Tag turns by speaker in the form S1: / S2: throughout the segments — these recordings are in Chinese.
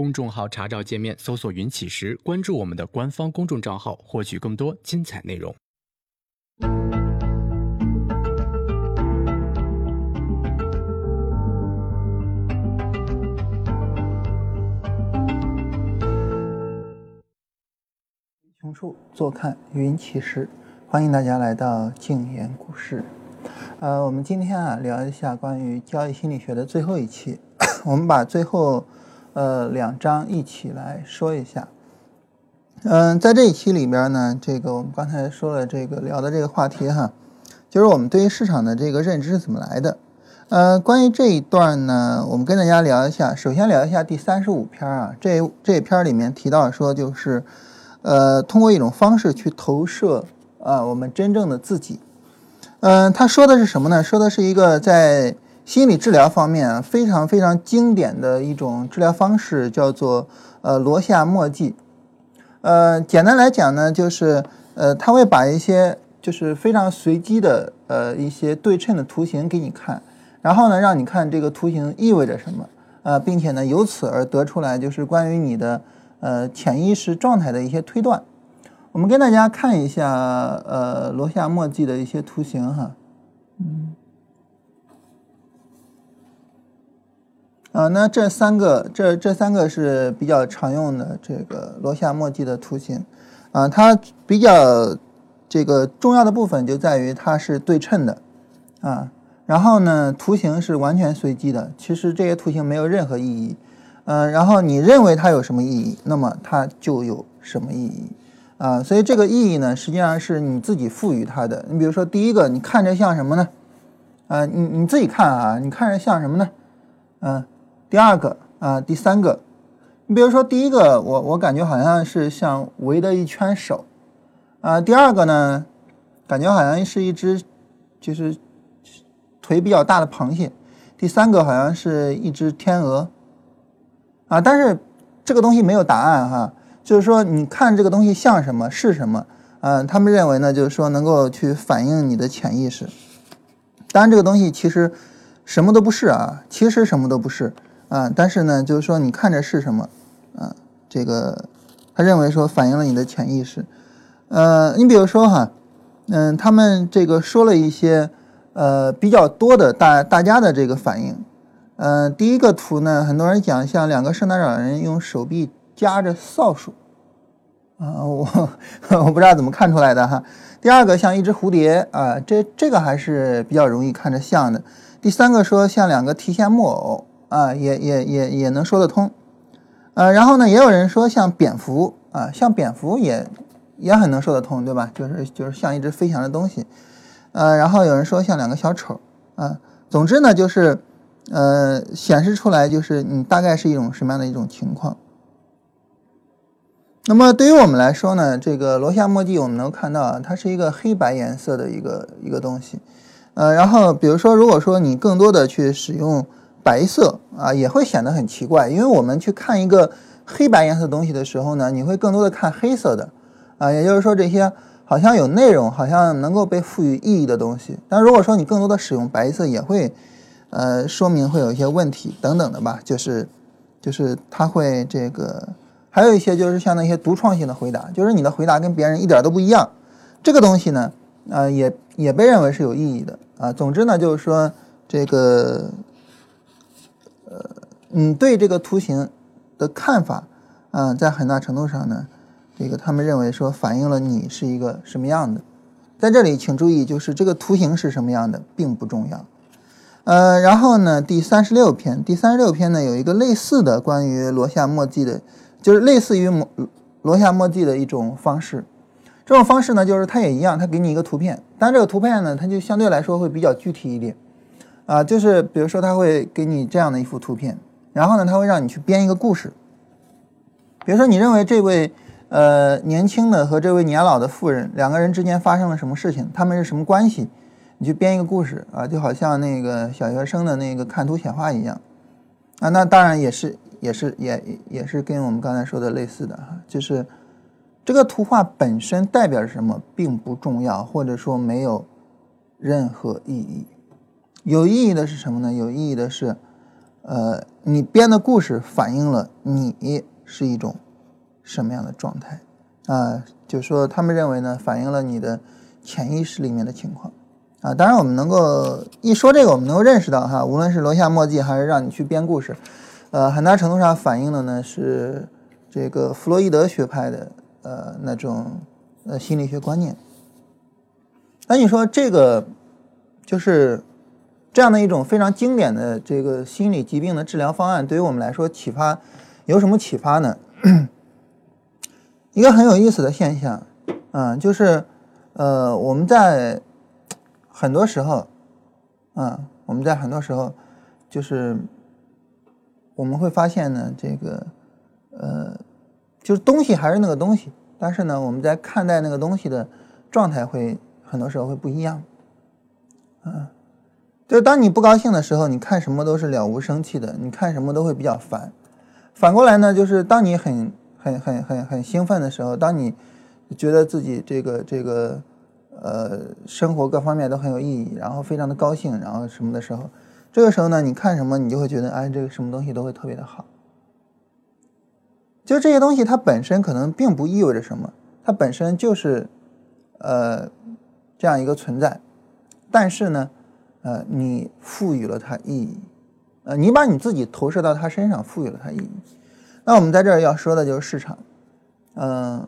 S1: 公众号查找界面搜索“云起时”，关注我们的官方公众账号，获取更多精彩内容。
S2: 穷处坐看云起时，欢迎大家来到静言股市。呃，我们今天啊聊一下关于交易心理学的最后一期，我们把最后呃两章一起来说一下。嗯，在这一期里边呢，这个我们刚才说了这个聊的这个话题哈，就是我们对于市场的这个认知是怎么来的。呃，关于这一段呢，我们跟大家聊一下。首先聊一下第三十五篇啊，这这篇里面提到说就是。呃，通过一种方式去投射啊，我们真正的自己。嗯，他说的是什么呢？说的是一个在心理治疗方面非常非常经典的一种治疗方式，叫做呃罗夏墨迹。呃，简单来讲呢，就是呃，他会把一些就是非常随机的呃一些对称的图形给你看，然后呢，让你看这个图形意味着什么，呃，并且呢，由此而得出来就是关于你的。呃，潜意识状态的一些推断，我们跟大家看一下呃罗夏墨迹的一些图形哈，嗯，啊，那这三个这这三个是比较常用的这个罗夏墨迹的图形，啊，它比较这个重要的部分就在于它是对称的，啊，然后呢图形是完全随机的，其实这些图形没有任何意义。嗯，然后你认为它有什么意义，那么它就有什么意义啊？所以这个意义呢，实际上是你自己赋予它的。你比如说，第一个，你看着像什么呢？啊，你你自己看啊，你看着像什么呢？嗯，第二个啊，第三个，你比如说第一个，我我感觉好像是像围的一圈手啊。第二个呢，感觉好像是一只就是腿比较大的螃蟹。第三个好像是一只天鹅。啊，但是这个东西没有答案哈，就是说你看这个东西像什么是什么，嗯，他们认为呢，就是说能够去反映你的潜意识。当然这个东西其实什么都不是啊，其实什么都不是啊，但是呢，就是说你看着是什么，啊，这个他认为说反映了你的潜意识。呃，你比如说哈，嗯，他们这个说了一些呃比较多的大大家的这个反应。呃，第一个图呢，很多人讲像两个圣诞老人用手臂夹着扫帚，啊，我 我不知道怎么看出来的哈。第二个像一只蝴蝶啊，这这个还是比较容易看着像的。第三个说像两个提线木偶啊，也也也也能说得通。呃，然后呢，也有人说像蝙蝠啊，像蝙蝠也也很能说得通，对吧？就是就是像一只飞翔的东西。呃，然后有人说像两个小丑啊，总之呢就是。呃，显示出来就是你大概是一种什么样的一种情况。那么对于我们来说呢，这个罗夏墨迹我们能看到啊，它是一个黑白颜色的一个一个东西。呃，然后比如说，如果说你更多的去使用白色啊，也会显得很奇怪，因为我们去看一个黑白颜色东西的时候呢，你会更多的看黑色的啊，也就是说这些好像有内容、好像能够被赋予意义的东西。但如果说你更多的使用白色，也会。呃，说明会有一些问题等等的吧，就是，就是它会这个，还有一些就是像那些独创性的回答，就是你的回答跟别人一点都不一样，这个东西呢，呃，也也被认为是有意义的啊。总之呢，就是说这个，呃，你对这个图形的看法，啊，在很大程度上呢，这个他们认为说反映了你是一个什么样的。在这里，请注意，就是这个图形是什么样的并不重要。呃，然后呢，第三十六篇，第三十六篇呢有一个类似的关于罗夏墨迹的，就是类似于罗罗夏墨迹的一种方式。这种方式呢，就是它也一样，它给你一个图片，但这个图片呢，它就相对来说会比较具体一点。啊，就是比如说，他会给你这样的一幅图片，然后呢，他会让你去编一个故事。比如说，你认为这位呃年轻的和这位年老的妇人两个人之间发生了什么事情，他们是什么关系？你去编一个故事啊，就好像那个小学生的那个看图写话一样啊，那当然也是也是也也是跟我们刚才说的类似的哈，就是这个图画本身代表什么并不重要，或者说没有任何意义。有意义的是什么呢？有意义的是，呃，你编的故事反映了你是一种什么样的状态啊？就说他们认为呢，反映了你的潜意识里面的情况啊。当然，我们能够一说这个，我们能够认识到哈，无论是楼下墨迹还是让你去编故事，呃，很大程度上反映的呢是这个弗洛伊德学派的呃那种呃心理学观念。那你说这个就是这样的一种非常经典的这个心理疾病的治疗方案，对于我们来说启发有什么启发呢？一个很有意思的现象，嗯，就是呃我们在很多时候，嗯，我们在很多时候就是我们会发现呢，这个呃就是东西还是那个东西，但是呢我们在看待那个东西的状态会。很多时候会不一样，嗯，就是当你不高兴的时候，你看什么都是了无生气的，你看什么都会比较烦。反过来呢，就是当你很很很很很兴奋的时候，当你觉得自己这个这个呃生活各方面都很有意义，然后非常的高兴，然后什么的时候，这个时候呢，你看什么你就会觉得哎，这个什么东西都会特别的好。就这些东西它本身可能并不意味着什么，它本身就是呃。这样一个存在，但是呢，呃，你赋予了它意义，呃，你把你自己投射到它身上，赋予了它意义。那我们在这儿要说的就是市场，嗯，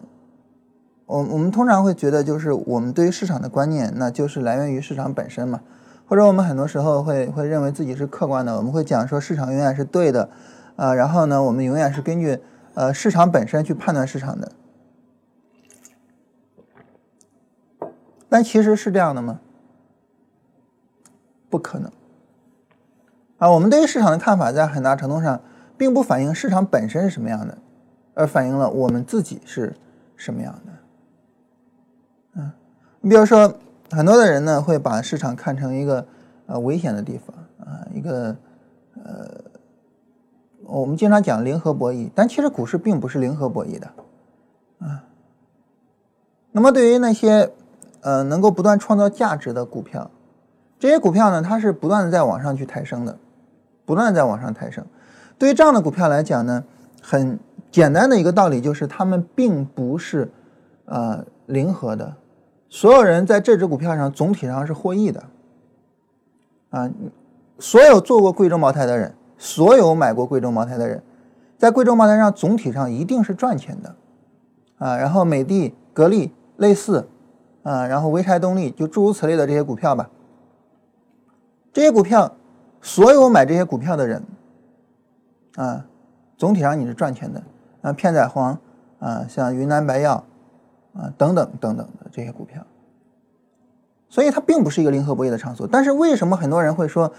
S2: 我我们通常会觉得，就是我们对于市场的观念，那就是来源于市场本身嘛，或者我们很多时候会会认为自己是客观的，我们会讲说市场永远是对的，啊，然后呢，我们永远是根据呃市场本身去判断市场的。但其实是这样的吗？不可能啊！我们对于市场的看法，在很大程度上并不反映市场本身是什么样的，而反映了我们自己是什么样的。嗯，你比如说，很多的人呢会把市场看成一个呃危险的地方啊，一个呃，我们经常讲零和博弈，但其实股市并不是零和博弈的啊。那么对于那些呃，能够不断创造价值的股票，这些股票呢，它是不断的在往上去抬升的，不断在往上抬升。对于这样的股票来讲呢，很简单的一个道理就是，它们并不是呃零和的，所有人在这只股票上总体上是获益的。啊，所有做过贵州茅台的人，所有买过贵州茅台的人，在贵州茅台上总体上一定是赚钱的。啊，然后美的、格力类似。啊，然后潍柴动力就诸如此类的这些股票吧，这些股票，所有买这些股票的人，啊，总体上你是赚钱的。啊，片仔癀，啊，像云南白药，啊，等等等等的这些股票，所以它并不是一个零和博弈的场所。但是为什么很多人会说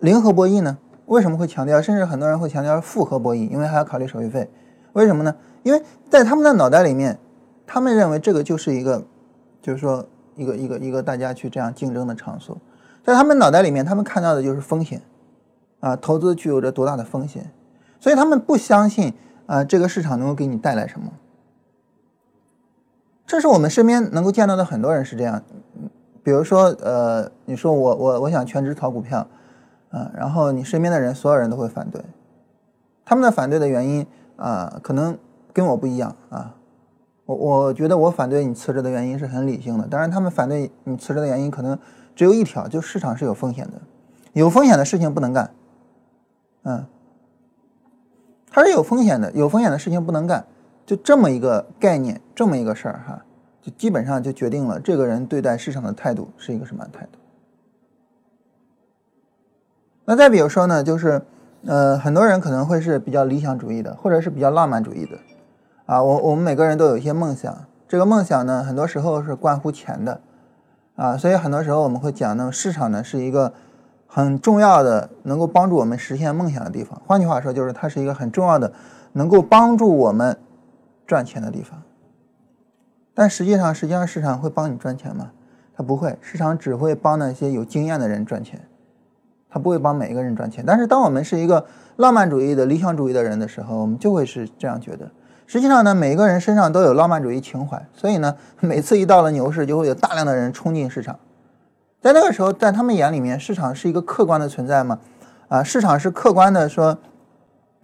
S2: 零和博弈呢？为什么会强调？甚至很多人会强调复合博弈，因为还要考虑手续费。为什么呢？因为在他们的脑袋里面，他们认为这个就是一个。就是说，一个一个一个大家去这样竞争的场所，在他们脑袋里面，他们看到的就是风险，啊，投资具有着多大的风险，所以他们不相信啊，这个市场能够给你带来什么。这是我们身边能够见到的很多人是这样，比如说，呃，你说我我我想全职炒股票，啊，然后你身边的人所有人都会反对，他们的反对的原因啊，可能跟我不一样啊。我我觉得我反对你辞职的原因是很理性的，当然他们反对你辞职的原因可能只有一条，就市场是有风险的，有风险的事情不能干，嗯，它是有风险的，有风险的事情不能干，就这么一个概念，这么一个事儿哈，就基本上就决定了这个人对待市场的态度是一个什么态度。那再比如说呢，就是呃，很多人可能会是比较理想主义的，或者是比较浪漫主义的。啊，我我们每个人都有一些梦想，这个梦想呢，很多时候是关乎钱的，啊，所以很多时候我们会讲呢，市场呢是一个很重要的能够帮助我们实现梦想的地方。换句话说，就是它是一个很重要的能够帮助我们赚钱的地方。但实际上，实际上市场会帮你赚钱吗？它不会，市场只会帮那些有经验的人赚钱，它不会帮每一个人赚钱。但是，当我们是一个浪漫主义的理想主义的人的时候，我们就会是这样觉得。实际上呢，每个人身上都有浪漫主义情怀，所以呢，每次一到了牛市，就会有大量的人冲进市场。在那个时候，在他们眼里面，市场是一个客观的存在吗？啊，市场是客观的说，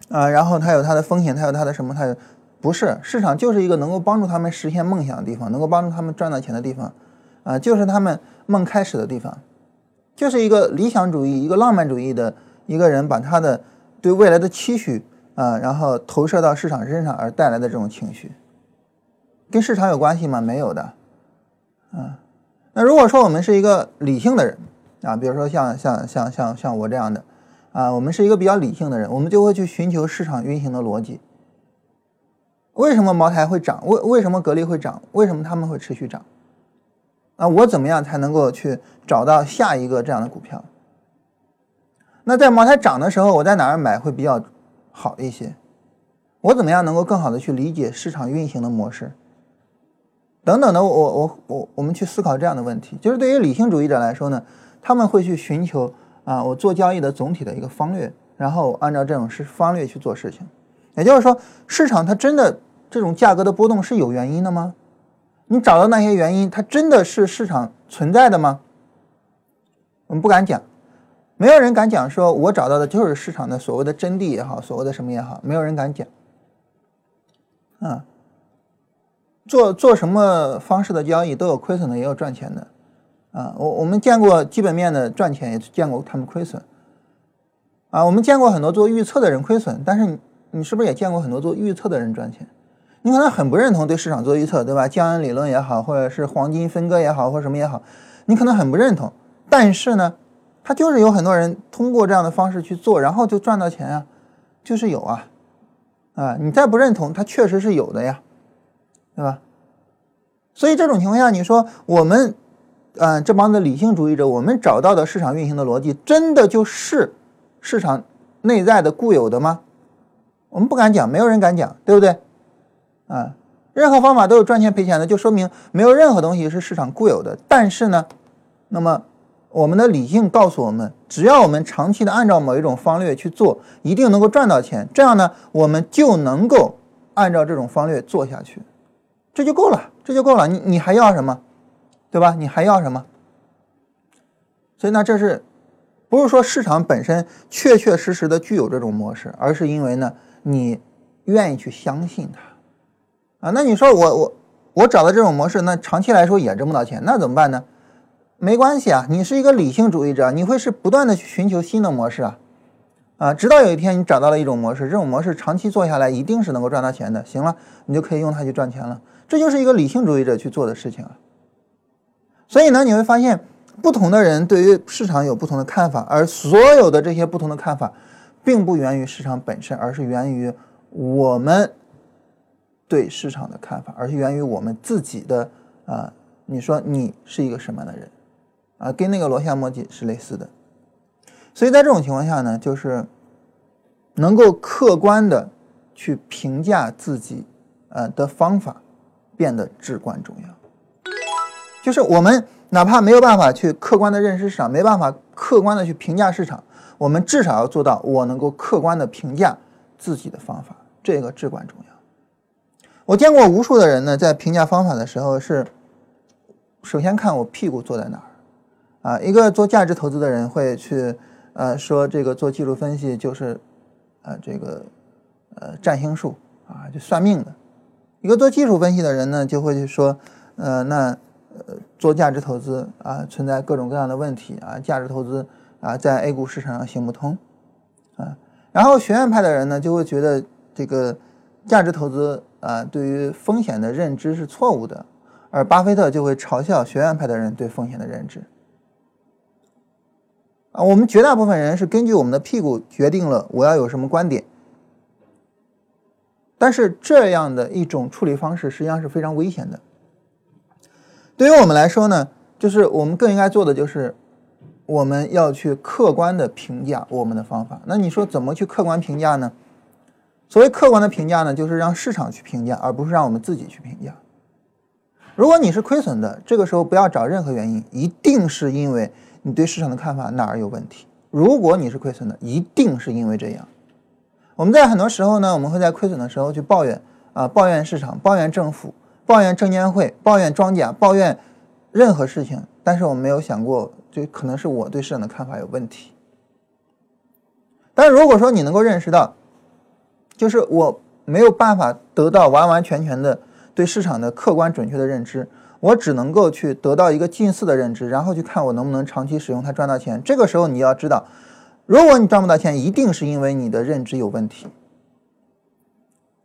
S2: 啊，然后它有它的风险，它有它的什么，它有不是市场就是一个能够帮助他们实现梦想的地方，能够帮助他们赚到钱的地方，啊，就是他们梦开始的地方，就是一个理想主义、一个浪漫主义的一个人把他的对未来的期许啊，然后投射到市场身上而带来的这种情绪，跟市场有关系吗？没有的，啊，那如果说我们是一个理性的人啊，比如说像像像像像我这样的。啊，我们是一个比较理性的人，我们就会去寻求市场运行的逻辑。为什么茅台会涨？为为什么格力会涨？为什么他们会持续涨？啊，我怎么样才能够去找到下一个这样的股票？那在茅台涨的时候，我在哪儿买会比较好一些？我怎么样能够更好的去理解市场运行的模式？等等的，我我我我们去思考这样的问题，就是对于理性主义者来说呢，他们会去寻求。啊，我做交易的总体的一个方略，然后按照这种是方略去做事情，也就是说，市场它真的这种价格的波动是有原因的吗？你找到那些原因，它真的是市场存在的吗？我们不敢讲，没有人敢讲，说我找到的就是市场的所谓的真谛也好，所谓的什么也好，没有人敢讲。啊，做做什么方式的交易都有亏损的，也有赚钱的。啊，我我们见过基本面的赚钱，也见过他们亏损。啊，我们见过很多做预测的人亏损，但是你你是不是也见过很多做预测的人赚钱？你可能很不认同对市场做预测，对吧？江恩理论也好，或者是黄金分割也好，或什么也好，你可能很不认同。但是呢，他就是有很多人通过这样的方式去做，然后就赚到钱啊，就是有啊。啊，你再不认同，它确实是有的呀，对吧？所以这种情况下，你说我们。嗯，这帮子理性主义者，我们找到的市场运行的逻辑，真的就是市场内在的固有的吗？我们不敢讲，没有人敢讲，对不对？啊，任何方法都有赚钱赔钱的，就说明没有任何东西是市场固有的。但是呢，那么我们的理性告诉我们，只要我们长期的按照某一种方略去做，一定能够赚到钱。这样呢，我们就能够按照这种方略做下去，这就够了，这就够了。你你还要什么？对吧？你还要什么？所以呢，这是不是说市场本身确确实实的具有这种模式，而是因为呢，你愿意去相信它啊？那你说我我我找到这种模式，那长期来说也挣不到钱，那怎么办呢？没关系啊，你是一个理性主义者，你会是不断的去寻求新的模式啊啊，直到有一天你找到了一种模式，这种模式长期做下来一定是能够赚到钱的。行了，你就可以用它去赚钱了。这就是一个理性主义者去做的事情啊。所以呢，你会发现，不同的人对于市场有不同的看法，而所有的这些不同的看法，并不源于市场本身，而是源于我们对市场的看法，而是源于我们自己的啊。你说你是一个什么样的人啊？跟那个罗夏墨迹是类似的。所以在这种情况下呢，就是能够客观的去评价自己呃的方法变得至关重要。就是我们哪怕没有办法去客观的认识市场，没办法客观的去评价市场，我们至少要做到我能够客观的评价自己的方法，这个至关重要。我见过无数的人呢，在评价方法的时候是，首先看我屁股坐在哪儿，啊，一个做价值投资的人会去，呃，说这个做技术分析就是，呃，这个，呃，占星术啊，就算命的；一个做技术分析的人呢，就会去说，呃，那。呃，做价值投资啊，存在各种各样的问题啊，价值投资啊，在 A 股市场上行不通啊。然后学院派的人呢，就会觉得这个价值投资啊，对于风险的认知是错误的，而巴菲特就会嘲笑学院派的人对风险的认知啊。我们绝大部分人是根据我们的屁股决定了我要有什么观点，但是这样的一种处理方式实际上是非常危险的。对于我们来说呢，就是我们更应该做的就是，我们要去客观的评价我们的方法。那你说怎么去客观评价呢？所谓客观的评价呢，就是让市场去评价，而不是让我们自己去评价。如果你是亏损的，这个时候不要找任何原因，一定是因为你对市场的看法哪儿有问题。如果你是亏损的，一定是因为这样。我们在很多时候呢，我们会在亏损的时候去抱怨啊，抱怨市场，抱怨政府。抱怨证监会，抱怨庄家，抱怨任何事情，但是我们没有想过，就可能是我对市场的看法有问题。但如果说你能够认识到，就是我没有办法得到完完全全的对市场的客观准确的认知，我只能够去得到一个近似的认知，然后去看我能不能长期使用它赚到钱。这个时候你要知道，如果你赚不到钱，一定是因为你的认知有问题。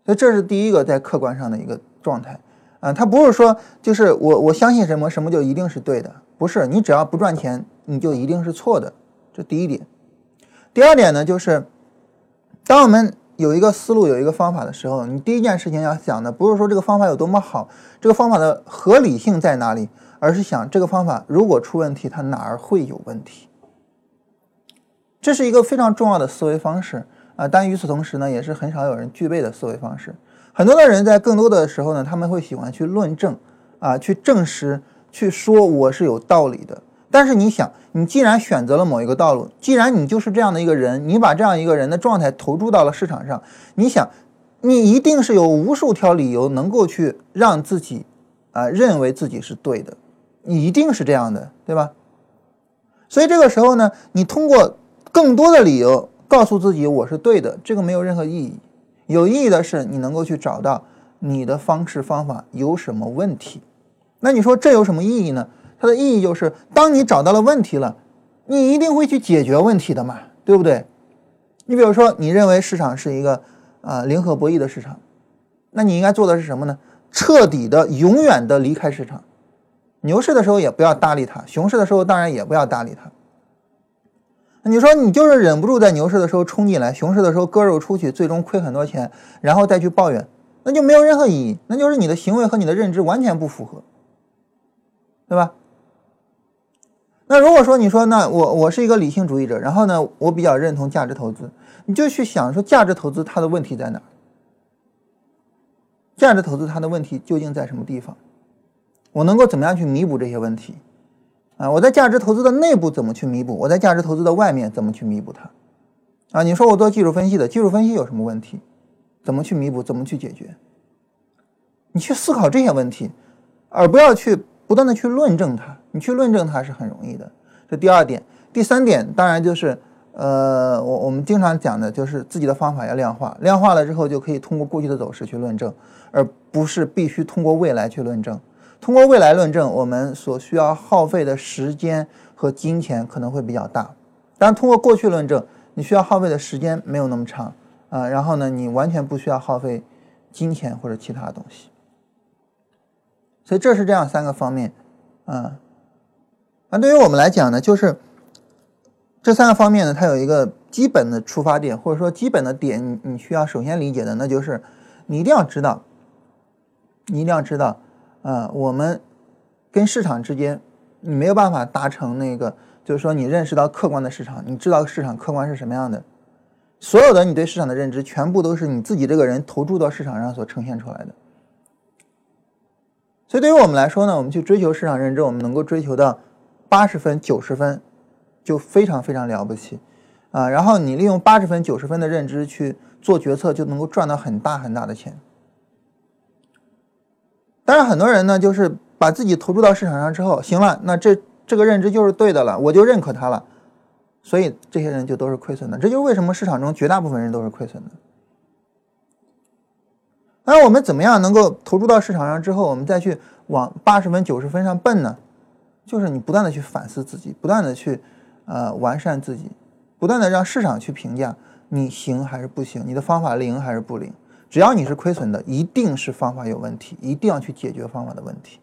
S2: 所以这是第一个在客观上的一个状态啊，它不是说就是我我相信什么什么就一定是对的，不是你只要不赚钱你就一定是错的，这第一点。第二点呢，就是当我们有一个思路有一个方法的时候，你第一件事情要想的不是说这个方法有多么好，这个方法的合理性在哪里，而是想这个方法如果出问题，它哪儿会有问题。这是一个非常重要的思维方式。啊，但与此同时呢，也是很少有人具备的思维方式。很多的人在更多的时候呢，他们会喜欢去论证，啊，去证实，去说我是有道理的。但是你想，你既然选择了某一个道路，既然你就是这样的一个人，你把这样一个人的状态投注到了市场上，你想，你一定是有无数条理由能够去让自己，啊，认为自己是对的，你一定是这样的，对吧？所以这个时候呢，你通过更多的理由。告诉自己我是对的，这个没有任何意义。有意义的是你能够去找到你的方式方法有什么问题。那你说这有什么意义呢？它的意义就是，当你找到了问题了，你一定会去解决问题的嘛，对不对？你比如说，你认为市场是一个啊零和博弈的市场，那你应该做的是什么呢？彻底的、永远的离开市场。牛市的时候也不要搭理它，熊市的时候当然也不要搭理它。你说你就是忍不住在牛市的时候冲进来，熊市的时候割肉出去，最终亏很多钱，然后再去抱怨，那就没有任何意义，那就是你的行为和你的认知完全不符合，对吧？那如果说你说那我我是一个理性主义者，然后呢，我比较认同价值投资，你就去想说价值投资它的问题在哪？价值投资它的问题究竟在什么地方？我能够怎么样去弥补这些问题？啊，我在价值投资的内部怎么去弥补？我在价值投资的外面怎么去弥补它？啊，你说我做技术分析的，技术分析有什么问题？怎么去弥补？怎么去解决？你去思考这些问题，而不要去不断的去论证它。你去论证它是很容易的。这第二点，第三点当然就是，呃，我我们经常讲的就是自己的方法要量化，量化了之后就可以通过过去的走势去论证，而不是必须通过未来去论证。通过未来论证，我们所需要耗费的时间和金钱可能会比较大。当然，通过过去论证，你需要耗费的时间没有那么长啊。然后呢，你完全不需要耗费金钱或者其他东西。所以这是这样三个方面啊。那对于我们来讲呢，就是这三个方面呢，它有一个基本的出发点，或者说基本的点，你你需要首先理解的，那就是你一定要知道，你一定要知道。啊，我们跟市场之间，你没有办法达成那个，就是说你认识到客观的市场，你知道市场客观是什么样的，所有的你对市场的认知，全部都是你自己这个人投注到市场上所呈现出来的。所以对于我们来说呢，我们去追求市场认知，我们能够追求到八十分、九十分，就非常非常了不起啊。然后你利用八十分、九十分的认知去做决策，就能够赚到很大很大的钱。但是很多人呢，就是把自己投注到市场上之后，行了，那这这个认知就是对的了，我就认可它了，所以这些人就都是亏损的。这就是为什么市场中绝大部分人都是亏损的。那我们怎么样能够投注到市场上之后，我们再去往八十分、九十分上奔呢？就是你不断的去反思自己，不断的去呃完善自己，不断的让市场去评价你行还是不行，你的方法灵还是不灵。只要你是亏损的，一定是方法有问题，一定要去解决方法的问题。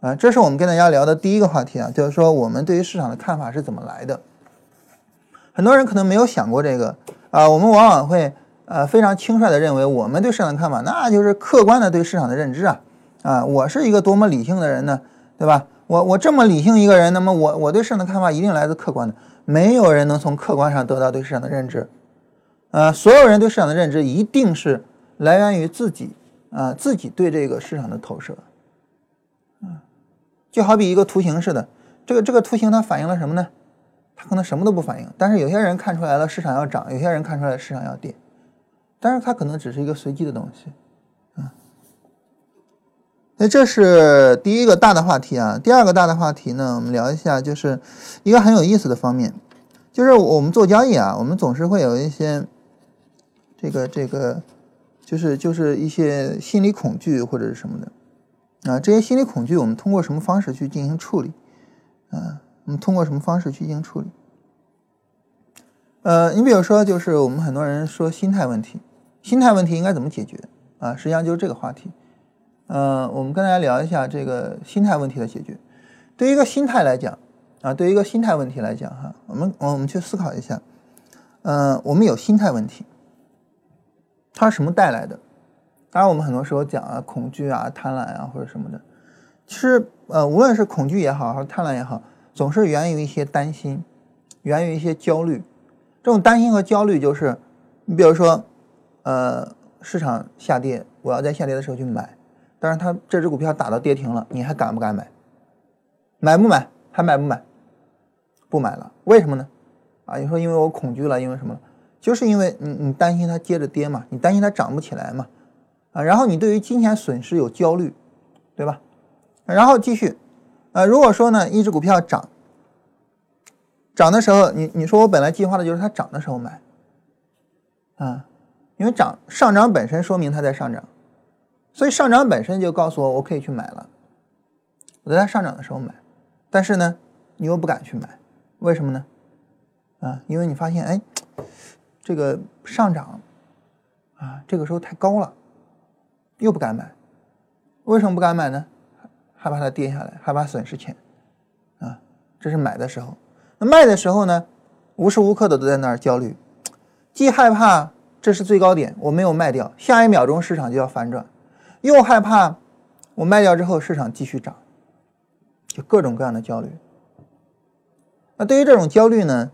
S2: 啊，这是我们跟大家聊的第一个话题啊，就是说我们对于市场的看法是怎么来的。很多人可能没有想过这个啊，我们往往会呃非常轻率的认为我们对市场的看法那就是客观的对市场的认知啊啊，我是一个多么理性的人呢，对吧？我我这么理性一个人，那么我我对市场的看法一定来自客观的，没有人能从客观上得到对市场的认知。呃，所有人对市场的认知一定是来源于自己，啊，自己对这个市场的投射，啊，就好比一个图形似的，这个这个图形它反映了什么呢？它可能什么都不反映，但是有些人看出来了市场要涨，有些人看出来市场要跌，但是它可能只是一个随机的东西，那这是第一个大的话题啊。第二个大的话题呢，我们聊一下，就是一个很有意思的方面。就是我们做交易啊，我们总是会有一些这个这个，就是就是一些心理恐惧或者是什么的啊。这些心理恐惧，我们通过什么方式去进行处理？啊，我们通过什么方式去进行处理？呃，你比如说，就是我们很多人说心态问题，心态问题应该怎么解决啊？实际上就是这个话题。呃，我们跟大家聊一下这个心态问题的解决。对于一个心态来讲。啊，对于一个心态问题来讲，哈，我们我们去思考一下，嗯，我们有心态问题，它是什么带来的？当然，我们很多时候讲啊，恐惧啊、贪婪啊或者什么的，其实呃，无论是恐惧也好，还是贪婪也好，总是源于一些担心，源于一些焦虑。这种担心和焦虑就是，你比如说，呃，市场下跌，我要在下跌的时候去买，但是它这只股票打到跌停了，你还敢不敢买？买不买？还买不买？不买了，为什么呢？啊，你说因为我恐惧了，因为什么？就是因为你你担心它接着跌嘛，你担心它涨不起来嘛，啊，然后你对于金钱损失有焦虑，对吧？然后继续，呃，如果说呢，一只股票涨，涨的时候，你你说我本来计划的就是它涨的时候买，啊，因为涨上涨本身说明它在上涨，所以上涨本身就告诉我我可以去买了，我在它上涨的时候买，但是呢，你又不敢去买。为什么呢？啊，因为你发现，哎，这个上涨啊，这个时候太高了，又不敢买。为什么不敢买呢？害怕它跌下来，害怕损失钱啊。这是买的时候。那卖的时候呢？无时无刻的都在那儿焦虑，既害怕这是最高点，我没有卖掉，下一秒钟市场就要反转，又害怕我卖掉之后市场继续涨，就各种各样的焦虑。那对于这种焦虑呢，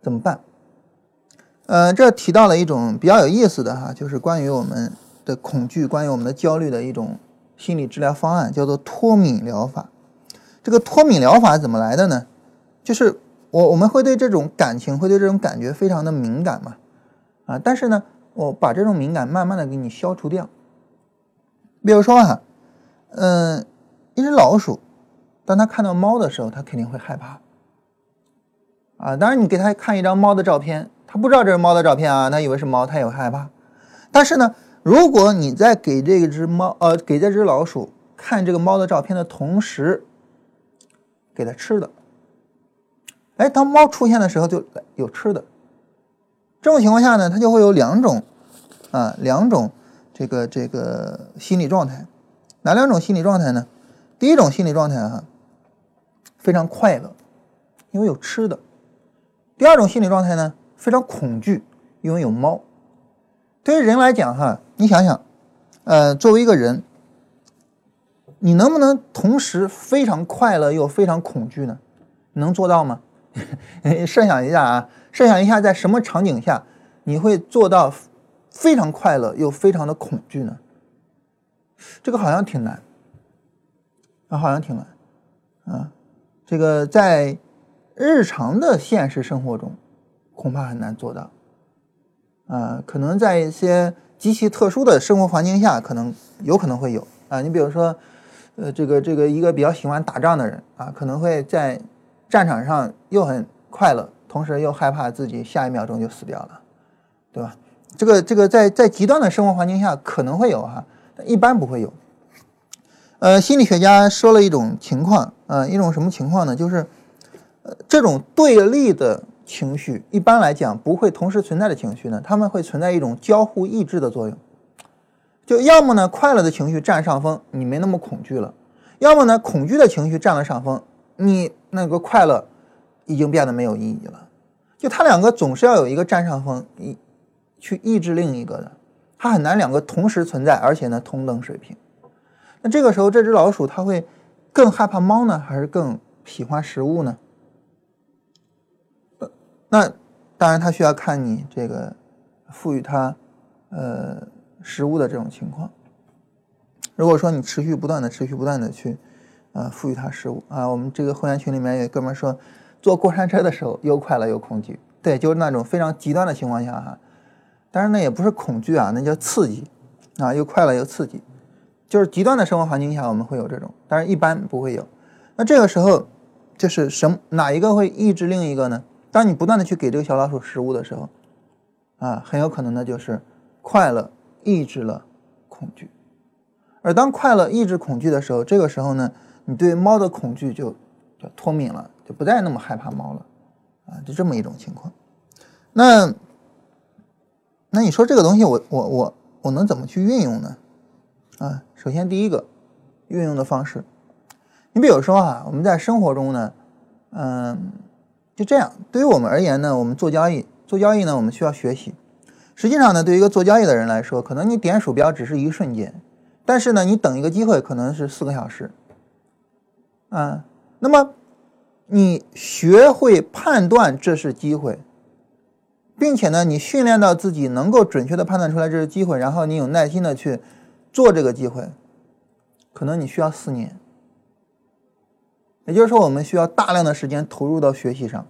S2: 怎么办？呃，这提到了一种比较有意思的哈，就是关于我们的恐惧、关于我们的焦虑的一种心理治疗方案，叫做脱敏疗法。这个脱敏疗法怎么来的呢？就是我我们会对这种感情，会对这种感觉非常的敏感嘛，啊，但是呢，我把这种敏感慢慢的给你消除掉。比如说哈，嗯，一只老鼠，当它看到猫的时候，它肯定会害怕。啊，当然，你给他看一张猫的照片，他不知道这是猫的照片啊，他以为是猫，他也会害怕。但是呢，如果你在给这只猫，呃，给这只老鼠看这个猫的照片的同时，给它吃的，哎，当猫出现的时候就有吃的。这种情况下呢，它就会有两种，啊，两种这个这个心理状态。哪两种心理状态呢？第一种心理状态哈，非常快乐，因为有吃的。第二种心理状态呢，非常恐惧，因为有猫。对于人来讲，哈，你想想，呃，作为一个人，你能不能同时非常快乐又非常恐惧呢？能做到吗？设想一下啊，设想一下，在什么场景下你会做到非常快乐又非常的恐惧呢？这个好像挺难，啊，好像挺难，啊，这个在。日常的现实生活中，恐怕很难做到。啊，可能在一些极其特殊的生活环境下，可能有可能会有啊。你比如说，呃，这个这个一个比较喜欢打仗的人啊，可能会在战场上又很快乐，同时又害怕自己下一秒钟就死掉了，对吧？这个这个在在极端的生活环境下可能会有哈，一般不会有。呃，心理学家说了一种情况，呃，一种什么情况呢？就是。呃这种对立的情绪，一般来讲不会同时存在的情绪呢，他们会存在一种交互抑制的作用。就要么呢，快乐的情绪占上风，你没那么恐惧了；要么呢，恐惧的情绪占了上风，你那个快乐已经变得没有意义了。就他两个总是要有一个占上风，一去抑制另一个的，它很难两个同时存在，而且呢同等水平。那这个时候，这只老鼠它会更害怕猫呢，还是更喜欢食物呢？那当然，它需要看你这个赋予它呃食物的这种情况。如果说你持续不断的、持续不断的去呃赋予它食物啊，我们这个会员群里面有哥们说，坐过山车的时候又快乐又恐惧，对，就是那种非常极端的情况下哈。当然那也不是恐惧啊，那叫刺激啊，又快乐又刺激，就是极端的生活环境下我们会有这种，但是一般不会有。那这个时候就是什哪一个会抑制另一个呢？当你不断的去给这个小老鼠食物的时候，啊，很有可能呢就是快乐抑制了恐惧，而当快乐抑制恐惧的时候，这个时候呢，你对猫的恐惧就就脱敏了，就不再那么害怕猫了，啊，就这么一种情况。那那你说这个东西我我我我能怎么去运用呢？啊，首先第一个运用的方式，你比如说啊，我们在生活中呢，嗯。就这样，对于我们而言呢，我们做交易，做交易呢，我们需要学习。实际上呢，对于一个做交易的人来说，可能你点鼠标只是一瞬间，但是呢，你等一个机会可能是四个小时。啊，那么你学会判断这是机会，并且呢，你训练到自己能够准确的判断出来这是机会，然后你有耐心的去做这个机会，可能你需要四年。也就是说，我们需要大量的时间投入到学习上，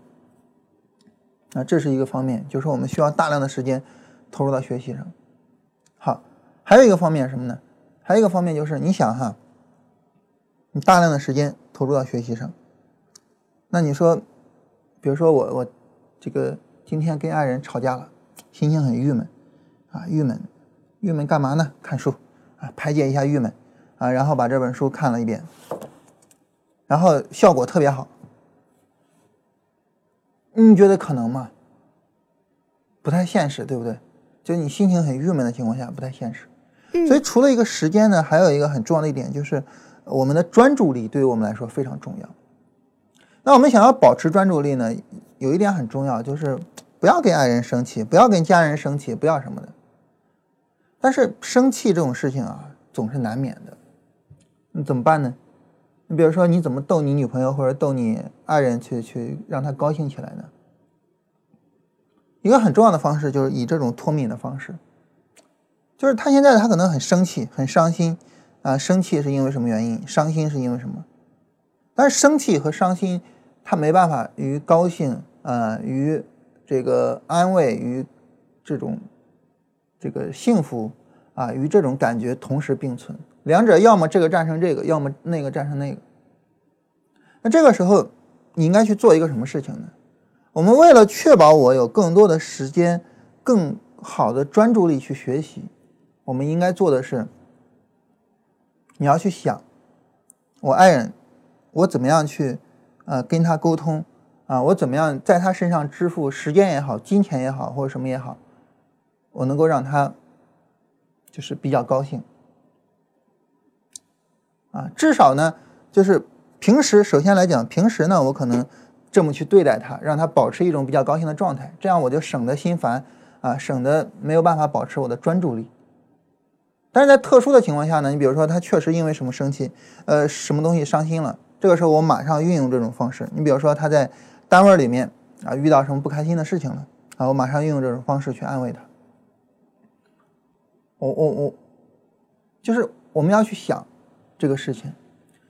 S2: 啊，这是一个方面，就是我们需要大量的时间投入到学习上。好，还有一个方面什么呢？还有一个方面就是，你想哈，你大量的时间投入到学习上，那你说，比如说我我这个今天跟爱人吵架了，心情很郁闷，啊，郁闷，郁闷干嘛呢？看书啊，排解一下郁闷啊，然后把这本书看了一遍。然后效果特别好，你觉得可能吗？不太现实，对不对？就你心情很郁闷的情况下，不太现实。所以除了一个时间呢，还有一个很重要的一点就是，我们的专注力对于我们来说非常重要。那我们想要保持专注力呢，有一点很重要，就是不要跟爱人生气，不要跟家人生气，不要什么的。但是生气这种事情啊，总是难免的，你怎么办呢？你比如说，你怎么逗你女朋友或者逗你爱人去去让她高兴起来呢？一个很重要的方式就是以这种脱敏的方式，就是他现在他可能很生气、很伤心啊，生气是因为什么原因？伤心是因为什么？但是生气和伤心，他没办法与高兴啊、与这个安慰、与这种这个幸福啊、与这种感觉同时并存。两者要么这个战胜这个，要么那个战胜那个。那这个时候，你应该去做一个什么事情呢？我们为了确保我有更多的时间、更好的专注力去学习，我们应该做的是，你要去想，我爱人，我怎么样去，呃，跟他沟通啊？我怎么样在他身上支付时间也好、金钱也好，或者什么也好，我能够让他就是比较高兴。啊，至少呢，就是平时首先来讲，平时呢，我可能这么去对待他，让他保持一种比较高兴的状态，这样我就省得心烦啊，省得没有办法保持我的专注力。但是在特殊的情况下呢，你比如说他确实因为什么生气，呃，什么东西伤心了，这个时候我马上运用这种方式。你比如说他在单位里面啊遇到什么不开心的事情了啊，我马上运用这种方式去安慰他。我我我，就是我们要去想。这个事情，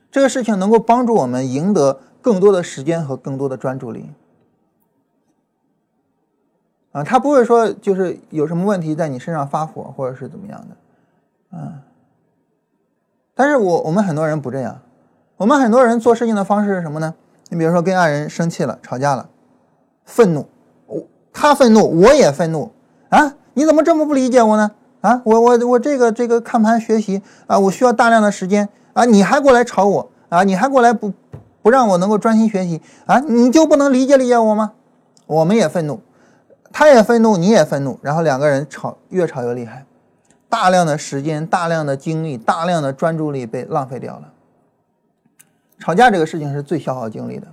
S2: 这个事情能够帮助我们赢得更多的时间和更多的专注力。啊，他不会说就是有什么问题在你身上发火或者是怎么样的，啊。但是我我们很多人不这样，我们很多人做事情的方式是什么呢？你比如说跟爱人生气了、吵架了，愤怒，我他愤怒，我也愤怒啊！你怎么这么不理解我呢？啊，我我我这个这个看盘学习啊，我需要大量的时间。啊！你还过来吵我啊！你还过来不不让我能够专心学习啊！你就不能理解理解我吗？我们也愤怒，他也愤怒，你也愤怒，然后两个人吵，越吵越厉害，大量的时间、大量的精力、大量的专注力被浪费掉了。吵架这个事情是最消耗精力的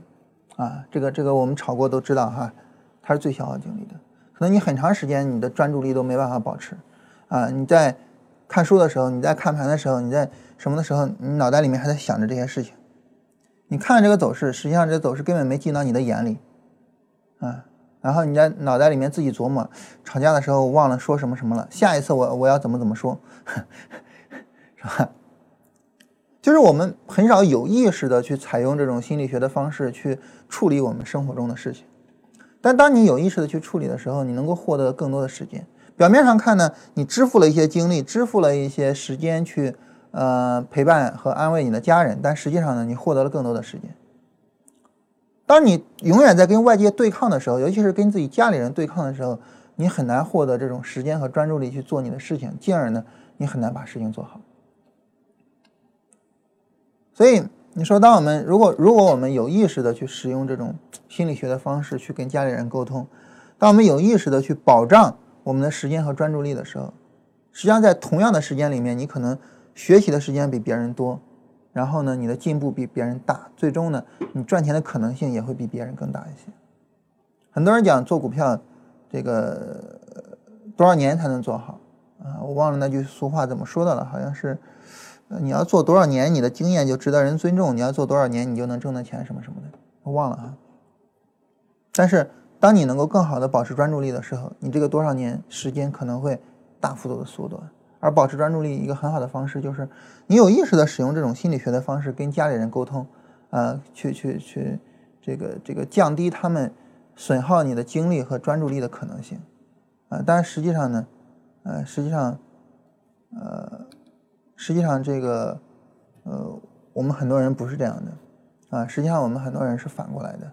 S2: 啊！这个这个我们吵过都知道哈，它是最消耗精力的。可能你很长时间你的专注力都没办法保持啊！你在看书的时候，你在看盘的时候，你在。什么的时候，你脑袋里面还在想着这些事情？你看这个走势，实际上这走势根本没进到你的眼里，啊，然后你在脑袋里面自己琢磨，吵架的时候忘了说什么什么了，下一次我我要怎么怎么说，是吧？就是我们很少有意识的去采用这种心理学的方式去处理我们生活中的事情，但当你有意识的去处理的时候，你能够获得更多的时间。表面上看呢，你支付了一些精力，支付了一些时间去。呃，陪伴和安慰你的家人，但实际上呢，你获得了更多的时间。当你永远在跟外界对抗的时候，尤其是跟自己家里人对抗的时候，你很难获得这种时间和专注力去做你的事情，进而呢，你很难把事情做好。所以你说，当我们如果如果我们有意识的去使用这种心理学的方式去跟家里人沟通，当我们有意识的去保障我们的时间和专注力的时候，实际上在同样的时间里面，你可能学习的时间比别人多，然后呢，你的进步比别人大，最终呢，你赚钱的可能性也会比别人更大一些。很多人讲做股票，这个多少年才能做好啊？我忘了那句俗话怎么说的了，好像是。你要做多少年，你的经验就值得人尊重；你要做多少年，你就能挣到钱，什么什么的，我忘了啊。但是，当你能够更好的保持专注力的时候，你这个多少年时间可能会大幅度的缩短。而保持专注力一个很好的方式，就是你有意识的使用这种心理学的方式跟家里人沟通，啊，去去去，这个这个降低他们损耗你的精力和专注力的可能性，啊，但实际上呢，呃，实际上，呃。实际上，这个，呃，我们很多人不是这样的，啊，实际上我们很多人是反过来的，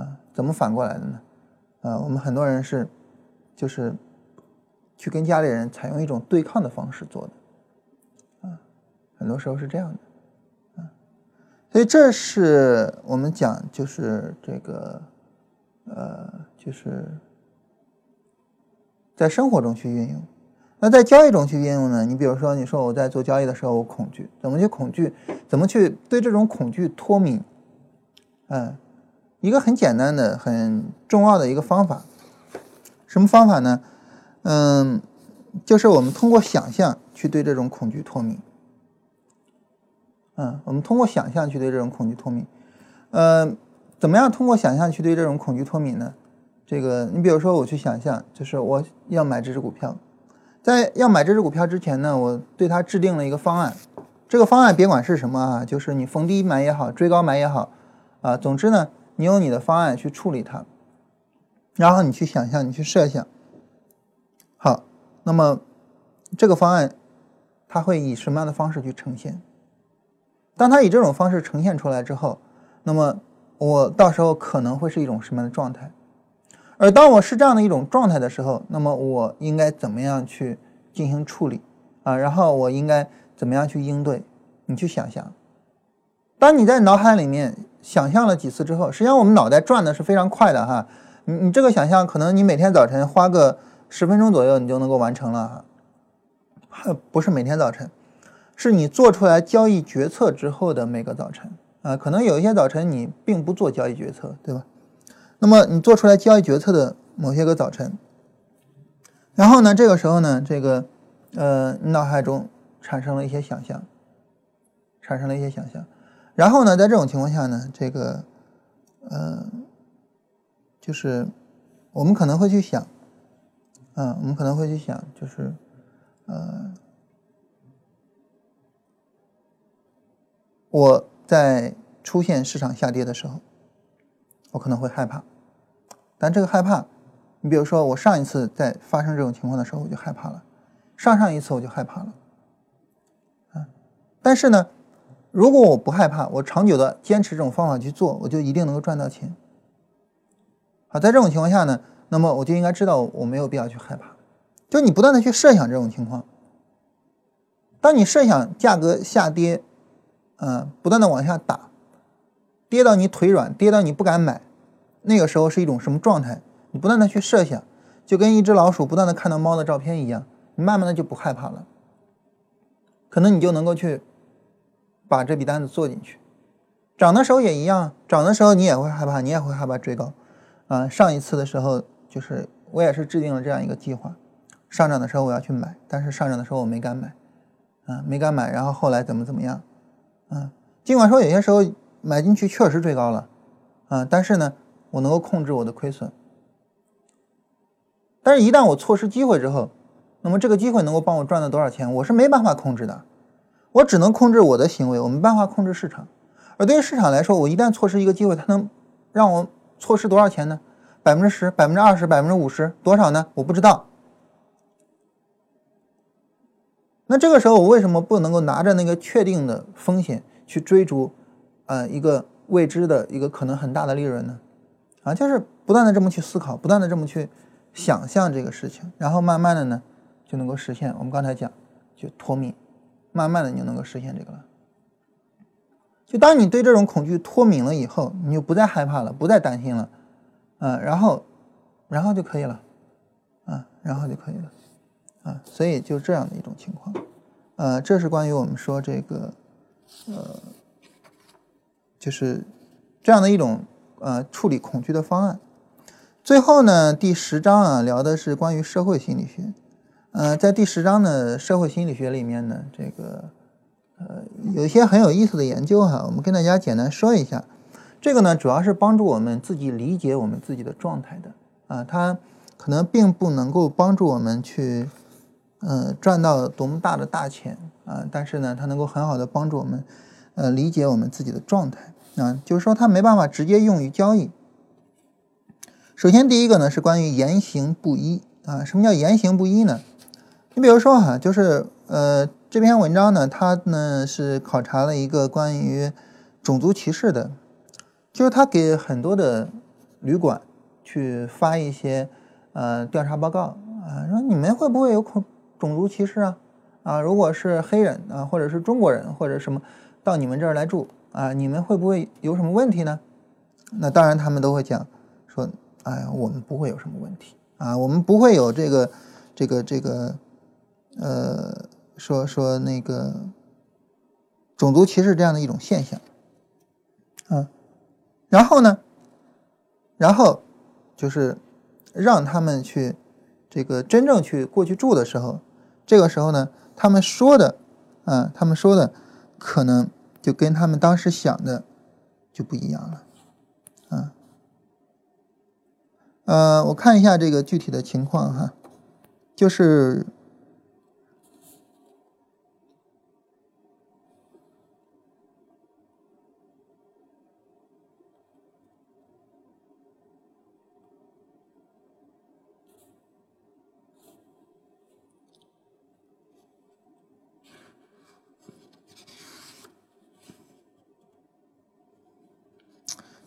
S2: 啊，怎么反过来的呢？啊，我们很多人是，就是，去跟家里人采用一种对抗的方式做的，啊，很多时候是这样的，啊，所以这是我们讲，就是这个，呃，就是在生活中去运用。那在交易中去应用呢？你比如说，你说我在做交易的时候，我恐惧，怎么去恐惧？怎么去对这种恐惧脱敏？嗯，一个很简单的、很重要的一个方法，什么方法呢？嗯，就是我们通过想象去对这种恐惧脱敏。嗯，我们通过想象去对这种恐惧脱敏。嗯，怎么样通过想象去对这种恐惧脱敏呢？这个，你比如说，我去想象，就是我要买这只股票。在要买这只股票之前呢，我对它制定了一个方案。这个方案别管是什么啊，就是你逢低买也好，追高买也好，啊，总之呢，你用你的方案去处理它，然后你去想象，你去设想。好，那么这个方案它会以什么样的方式去呈现？当它以这种方式呈现出来之后，那么我到时候可能会是一种什么样的状态？而当我是这样的一种状态的时候，那么我应该怎么样去进行处理啊？然后我应该怎么样去应对？你去想象。当你在脑海里面想象了几次之后，实际上我们脑袋转的是非常快的哈。你你这个想象，可能你每天早晨花个十分钟左右，你就能够完成了哈。不是每天早晨，是你做出来交易决策之后的每个早晨啊。可能有一些早晨你并不做交易决策，对吧？那么你做出来交易决策的某些个早晨，然后呢，这个时候呢，这个呃，你脑海中产生了一些想象，产生了一些想象，然后呢，在这种情况下呢，这个呃，就是我们可能会去想，嗯，我们可能会去想，就是呃，我在出现市场下跌的时候。我可能会害怕，但这个害怕，你比如说我上一次在发生这种情况的时候我就害怕了，上上一次我就害怕了，啊，但是呢，如果我不害怕，我长久的坚持这种方法去做，我就一定能够赚到钱。好，在这种情况下呢，那么我就应该知道我没有必要去害怕，就你不断的去设想这种情况，当你设想价格下跌，嗯，不断的往下打，跌到你腿软，跌到你不敢买。那个时候是一种什么状态？你不断的去设想，就跟一只老鼠不断的看到猫的照片一样，你慢慢的就不害怕了。可能你就能够去把这笔单子做进去。涨的时候也一样，涨的时候你也会害怕，你也会害怕追高。啊，上一次的时候就是我也是制定了这样一个计划，上涨的时候我要去买，但是上涨的时候我没敢买，啊，没敢买，然后后来怎么怎么样？啊，尽管说有些时候买进去确实追高了，啊，但是呢。我能够控制我的亏损，但是，一旦我错失机会之后，那么这个机会能够帮我赚到多少钱，我是没办法控制的。我只能控制我的行为，我没办法控制市场。而对于市场来说，我一旦错失一个机会，它能让我错失多少钱呢？百分之十、百分之二十、百分之五十，多少呢？我不知道。那这个时候，我为什么不能够拿着那个确定的风险去追逐，呃，一个未知的一个可能很大的利润呢？啊，就是不断的这么去思考，不断的这么去想象这个事情，然后慢慢的呢就能够实现。我们刚才讲，就脱敏，慢慢的你就能够实现这个了。就当你对这种恐惧脱敏了以后，你就不再害怕了，不再担心了，嗯，然后，然后就可以了，啊，然后就可以了，啊，所以就这样的一种情况，呃，这是关于我们说这个，呃，就是这样的一种呃处理恐惧的方案。最后呢，第十章啊聊的是关于社会心理学，呃，在第十章的社会心理学里面呢，这个。呃，有一些很有意思的研究哈，我们跟大家简单说一下。这个呢，主要是帮助我们自己理解我们自己的状态的啊，它可能并不能够帮助我们去，呃，赚到多么大的大钱啊，但是呢，它能够很好的帮助我们，呃，理解我们自己的状态啊，就是说它没办法直接用于交易。首先，第一个呢是关于言行不一啊，什么叫言行不一呢？你比如说哈，就是呃。这篇文章呢，它呢是考察了一个关于种族歧视的，就是他给很多的旅馆去发一些呃调查报告啊，说你们会不会有恐种族歧视啊？啊，如果是黑人啊，或者是中国人或者什么到你们这儿来住啊，你们会不会有什么问题呢？那当然他们都会讲说，哎呀，我们不会有什么问题啊，我们不会有这个这个这个呃。说说那个种族歧视这样的一种现象，啊，然后呢，然后就是让他们去这个真正去过去住的时候，这个时候呢，他们说的，啊，他们说的可能就跟他们当时想的就不一样了，啊，呃，我看一下这个具体的情况哈，就是。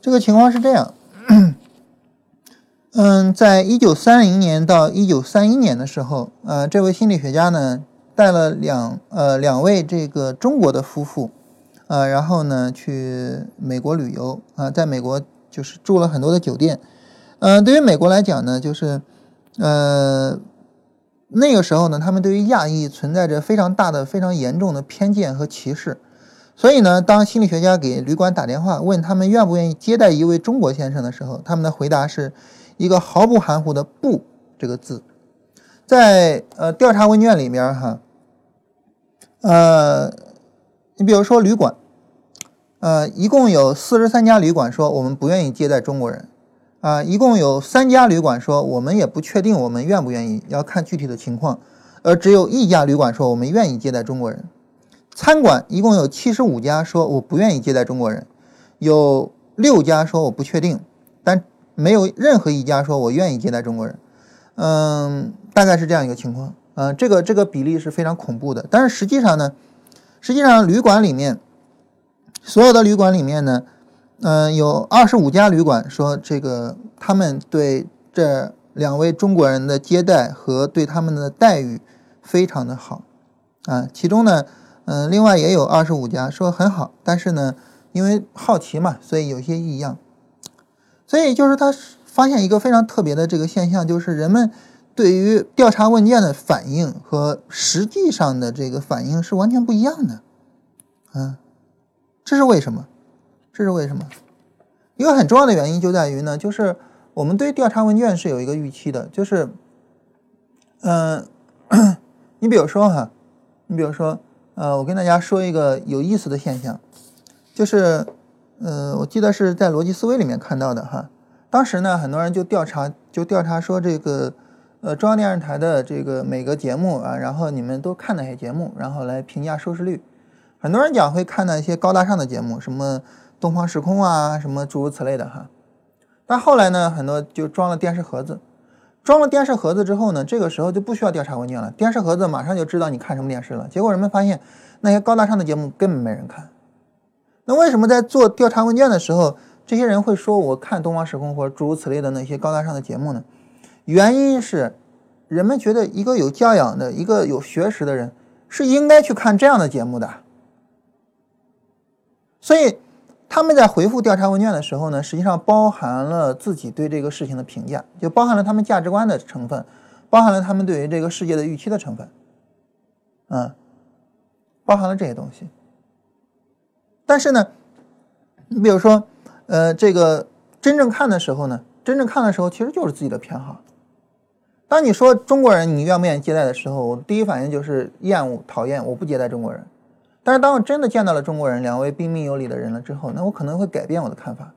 S2: 这个情况是这样，嗯，在一九三零年到一九三一年的时候，呃，这位心理学家呢带了两呃两位这个中国的夫妇，呃，然后呢去美国旅游啊，在美国就是住了很多的酒店，嗯，对于美国来讲呢，就是呃那个时候呢，他们对于亚裔存在着非常大的、非常严重的偏见和歧视。所以呢，当心理学家给旅馆打电话问他们愿不愿意接待一位中国先生的时候，他们的回答是一个毫不含糊的“不”这个字。在呃调查问卷里面，哈，呃，你比如说旅馆，呃，一共有四十三家旅馆说我们不愿意接待中国人，啊，一共有三家旅馆说我们也不确定我们愿不愿意，要看具体的情况，而只有一家旅馆说我们愿意接待中国人。餐馆一共有七十五家说我不愿意接待中国人，有六家说我不确定，但没有任何一家说我愿意接待中国人。嗯，大概是这样一个情况。嗯，这个这个比例是非常恐怖的。但是实际上呢，实际上旅馆里面所有的旅馆里面呢，嗯，有二十五家旅馆说这个他们对这两位中国人的接待和对他们的待遇非常的好啊，其中呢。嗯，另外也有二十五家说很好，但是呢，因为好奇嘛，所以有些异样。所以就是他发现一个非常特别的这个现象，就是人们对于调查问卷的反应和实际上的这个反应是完全不一样的。嗯，这是为什么？这是为什么？一个很重要的原因就在于呢，就是我们对调查问卷是有一个预期的，就是，嗯，你比如说哈，你比如说。呃，我跟大家说一个有意思的现象，就是，呃，我记得是在逻辑思维里面看到的哈。当时呢，很多人就调查，就调查说这个，呃，中央电视台的这个每个节目啊，然后你们都看哪些节目，然后来评价收视率。很多人讲会看那些高大上的节目，什么东方时空啊，什么诸如此类的哈。但后来呢，很多就装了电视盒子。装了电视盒子之后呢，这个时候就不需要调查问卷了，电视盒子马上就知道你看什么电视了。结果人们发现，那些高大上的节目根本没人看。那为什么在做调查问卷的时候，这些人会说我看东方时空或者诸如此类的那些高大上的节目呢？原因是人们觉得一个有教养的、一个有学识的人是应该去看这样的节目的。所以他们在回复调查问卷的时候呢，实际上包含了自己对这个事情的评价，就包含了他们价值观的成分，包含了他们对于这个世界的预期的成分，嗯，包含了这些东西。但是呢，你比如说，呃，这个真正看的时候呢，真正看的时候其实就是自己的偏好。当你说中国人你愿不愿意接待的时候，我第一反应就是厌恶、讨厌，我不接待中国人。但是当我真的见到了中国人，两位彬彬有礼的人了之后，那我可能会改变我的看法。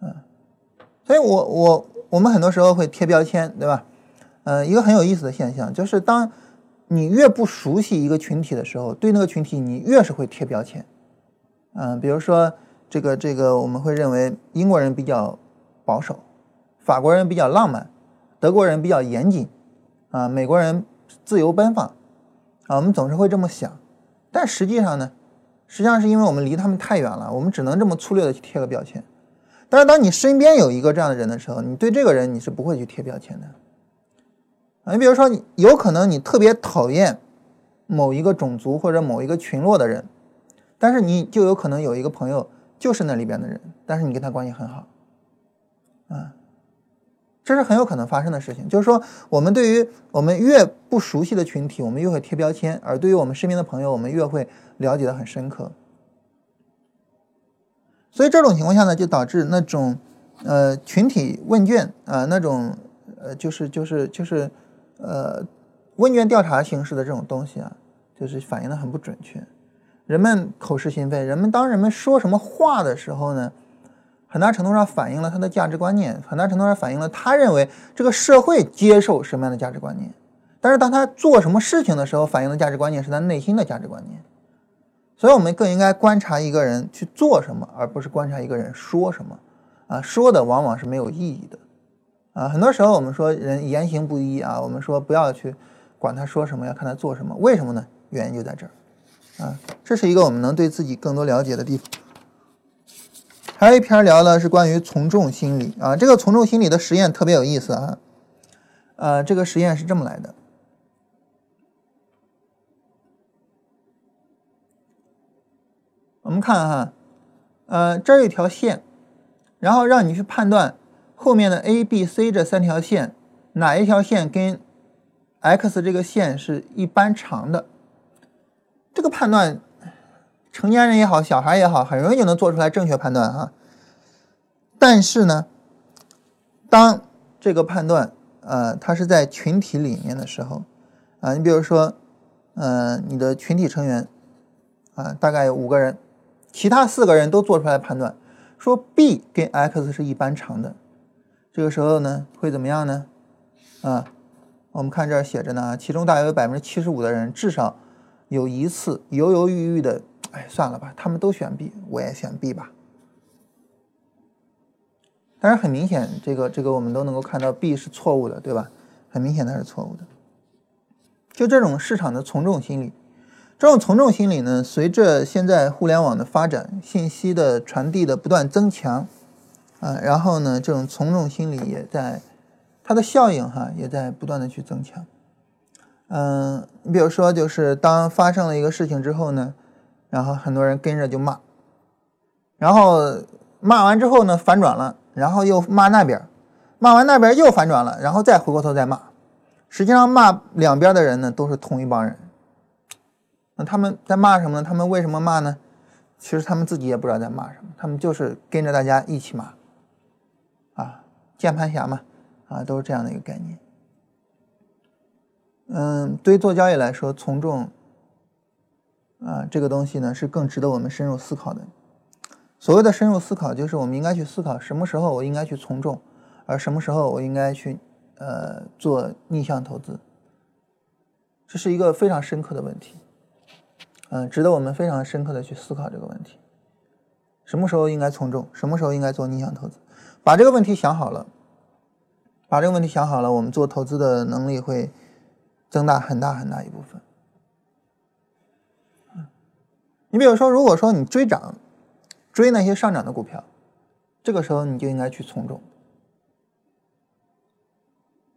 S2: 嗯，所以我我我们很多时候会贴标签，对吧？呃，一个很有意思的现象就是，当你越不熟悉一个群体的时候，对那个群体你越是会贴标签。嗯，比如说这个这个，我们会认为英国人比较保守，法国人比较浪漫，德国人比较严谨，啊，美国人自由奔放，啊，我们总是会这么想。但实际上呢，实际上是因为我们离他们太远了，我们只能这么粗略的去贴个标签。但是当你身边有一个这样的人的时候，你对这个人你是不会去贴标签的。啊，你比如说，你有可能你特别讨厌某一个种族或者某一个群落的人。但是你就有可能有一个朋友就是那里边的人，但是你跟他关系很好，啊，这是很有可能发生的事情。就是说，我们对于我们越不熟悉的群体，我们越会贴标签；而对于我们身边的朋友，我们越会了解的很深刻。所以这种情况下呢，就导致那种呃群体问卷啊，那种呃就是就是就是呃问卷调查形式的这种东西啊，就是反映的很不准确。人们口是心非，人们当人们说什么话的时候呢，很大程度上反映了他的价值观念，很大程度上反映了他认为这个社会接受什么样的价值观念。但是当他做什么事情的时候，反映的价值观念是他内心的价值观念。所以，我们更应该观察一个人去做什么，而不是观察一个人说什么。啊，说的往往是没有意义的。啊，很多时候我们说人言行不一啊，我们说不要去管他说什么，要看他做什么。为什么呢？原因就在这儿。啊，这是一个我们能对自己更多了解的地方。还有一篇聊的是关于从众心理啊，这个从众心理的实验特别有意思啊。呃，这个实验是这么来的。我们看哈，呃，这儿有一条线，然后让你去判断后面的 A、B、C 这三条线哪一条线跟 X 这个线是一般长的。这个判断，成年人也好，小孩也好，很容易就能做出来正确判断哈。但是呢，当这个判断，呃，它是在群体里面的时候，啊，你比如说，呃，你的群体成员，啊，大概有五个人，其他四个人都做出来判断，说 B 跟 X 是一般长的，这个时候呢，会怎么样呢？啊，我们看这儿写着呢，其中大约有百分之七十五的人至少。有一次犹犹豫豫的，哎，算了吧，他们都选 B，我也选 B 吧。但是很明显，这个这个我们都能够看到 B 是错误的，对吧？很明显它是错误的。就这种市场的从众心理，这种从众心理呢，随着现在互联网的发展，信息的传递的不断增强，啊，然后呢，这种从众心理也在它的效应哈，也在不断的去增强。嗯，你比如说，就是当发生了一个事情之后呢，然后很多人跟着就骂，然后骂完之后呢，反转了，然后又骂那边，骂完那边又反转了，然后再回过头再骂。实际上骂两边的人呢，都是同一帮人。那他们在骂什么呢？他们为什么骂呢？其实他们自己也不知道在骂什么，他们就是跟着大家一起骂。啊，键盘侠嘛，啊，都是这样的一个概念。嗯，对于做交易来说，从众啊，这个东西呢是更值得我们深入思考的。所谓的深入思考，就是我们应该去思考什么时候我应该去从众，而什么时候我应该去呃做逆向投资。这是一个非常深刻的问题，嗯，值得我们非常深刻的去思考这个问题。什么时候应该从众，什么时候应该做逆向投资？把这个问题想好了，把这个问题想好了，我们做投资的能力会。增大很大很大一部分。你比如说，如果说你追涨，追那些上涨的股票，这个时候你就应该去从众。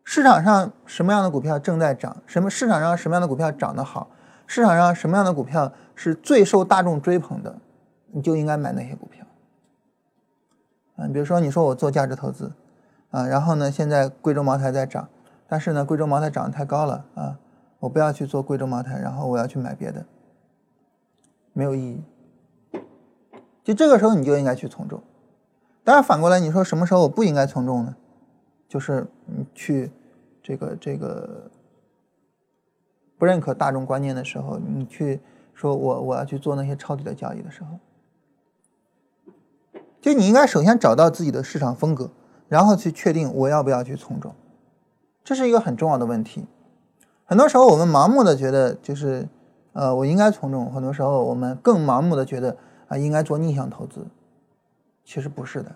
S2: 市场上什么样的股票正在涨？什么市场上什么样的股票涨得好？市场上什么样的股票是最受大众追捧的？你就应该买那些股票。啊，比如说你说我做价值投资，啊，然后呢，现在贵州茅台在涨，但是呢，贵州茅台涨得太高了啊，我不要去做贵州茅台，然后我要去买别的，没有意义。就这个时候你就应该去从众。当然反过来，你说什么时候我不应该从众呢？就是你去。这个这个不认可大众观念的时候，你去说我我要去做那些抄底的交易的时候，就你应该首先找到自己的市场风格，然后去确定我要不要去从众，这是一个很重要的问题。很多时候我们盲目的觉得就是呃我应该从众，很多时候我们更盲目的觉得啊应该做逆向投资，其实不是的，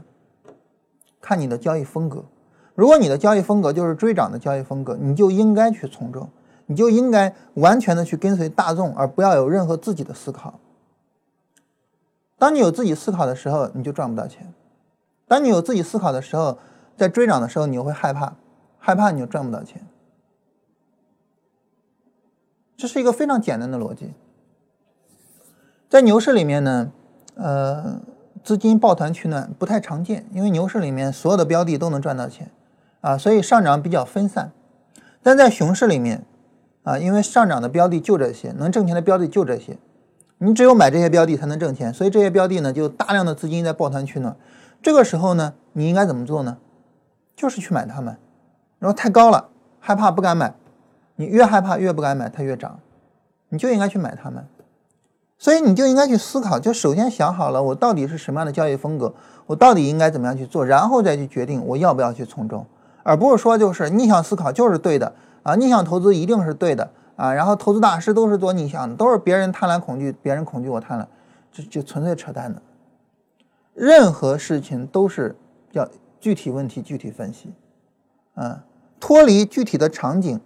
S2: 看你的交易风格。如果你的交易风格就是追涨的交易风格，你就应该去从众，你就应该完全的去跟随大众，而不要有任何自己的思考。当你有自己思考的时候，你就赚不到钱；当你有自己思考的时候，在追涨的时候，你会害怕，害怕你就赚不到钱。这是一个非常简单的逻辑。在牛市里面呢，呃，资金抱团取暖不太常见，因为牛市里面所有的标的都能赚到钱。啊，所以上涨比较分散，但在熊市里面，啊，因为上涨的标的就这些，能挣钱的标的就这些，你只有买这些标的才能挣钱，所以这些标的呢，就大量的资金在抱团取暖。这个时候呢，你应该怎么做呢？就是去买它们，然后太高了，害怕不敢买，你越害怕越不敢买，它越涨，你就应该去买它们。所以你就应该去思考，就首先想好了我到底是什么样的交易风格，我到底应该怎么样去做，然后再去决定我要不要去从中。而不是说就是逆向思考就是对的啊，逆向投资一定是对的啊，然后投资大师都是做逆向的，都是别人贪婪恐惧，别人恐惧我贪婪，这就纯粹扯淡的。任何事情都是要具体问题具体分析，啊，脱离具体的场景，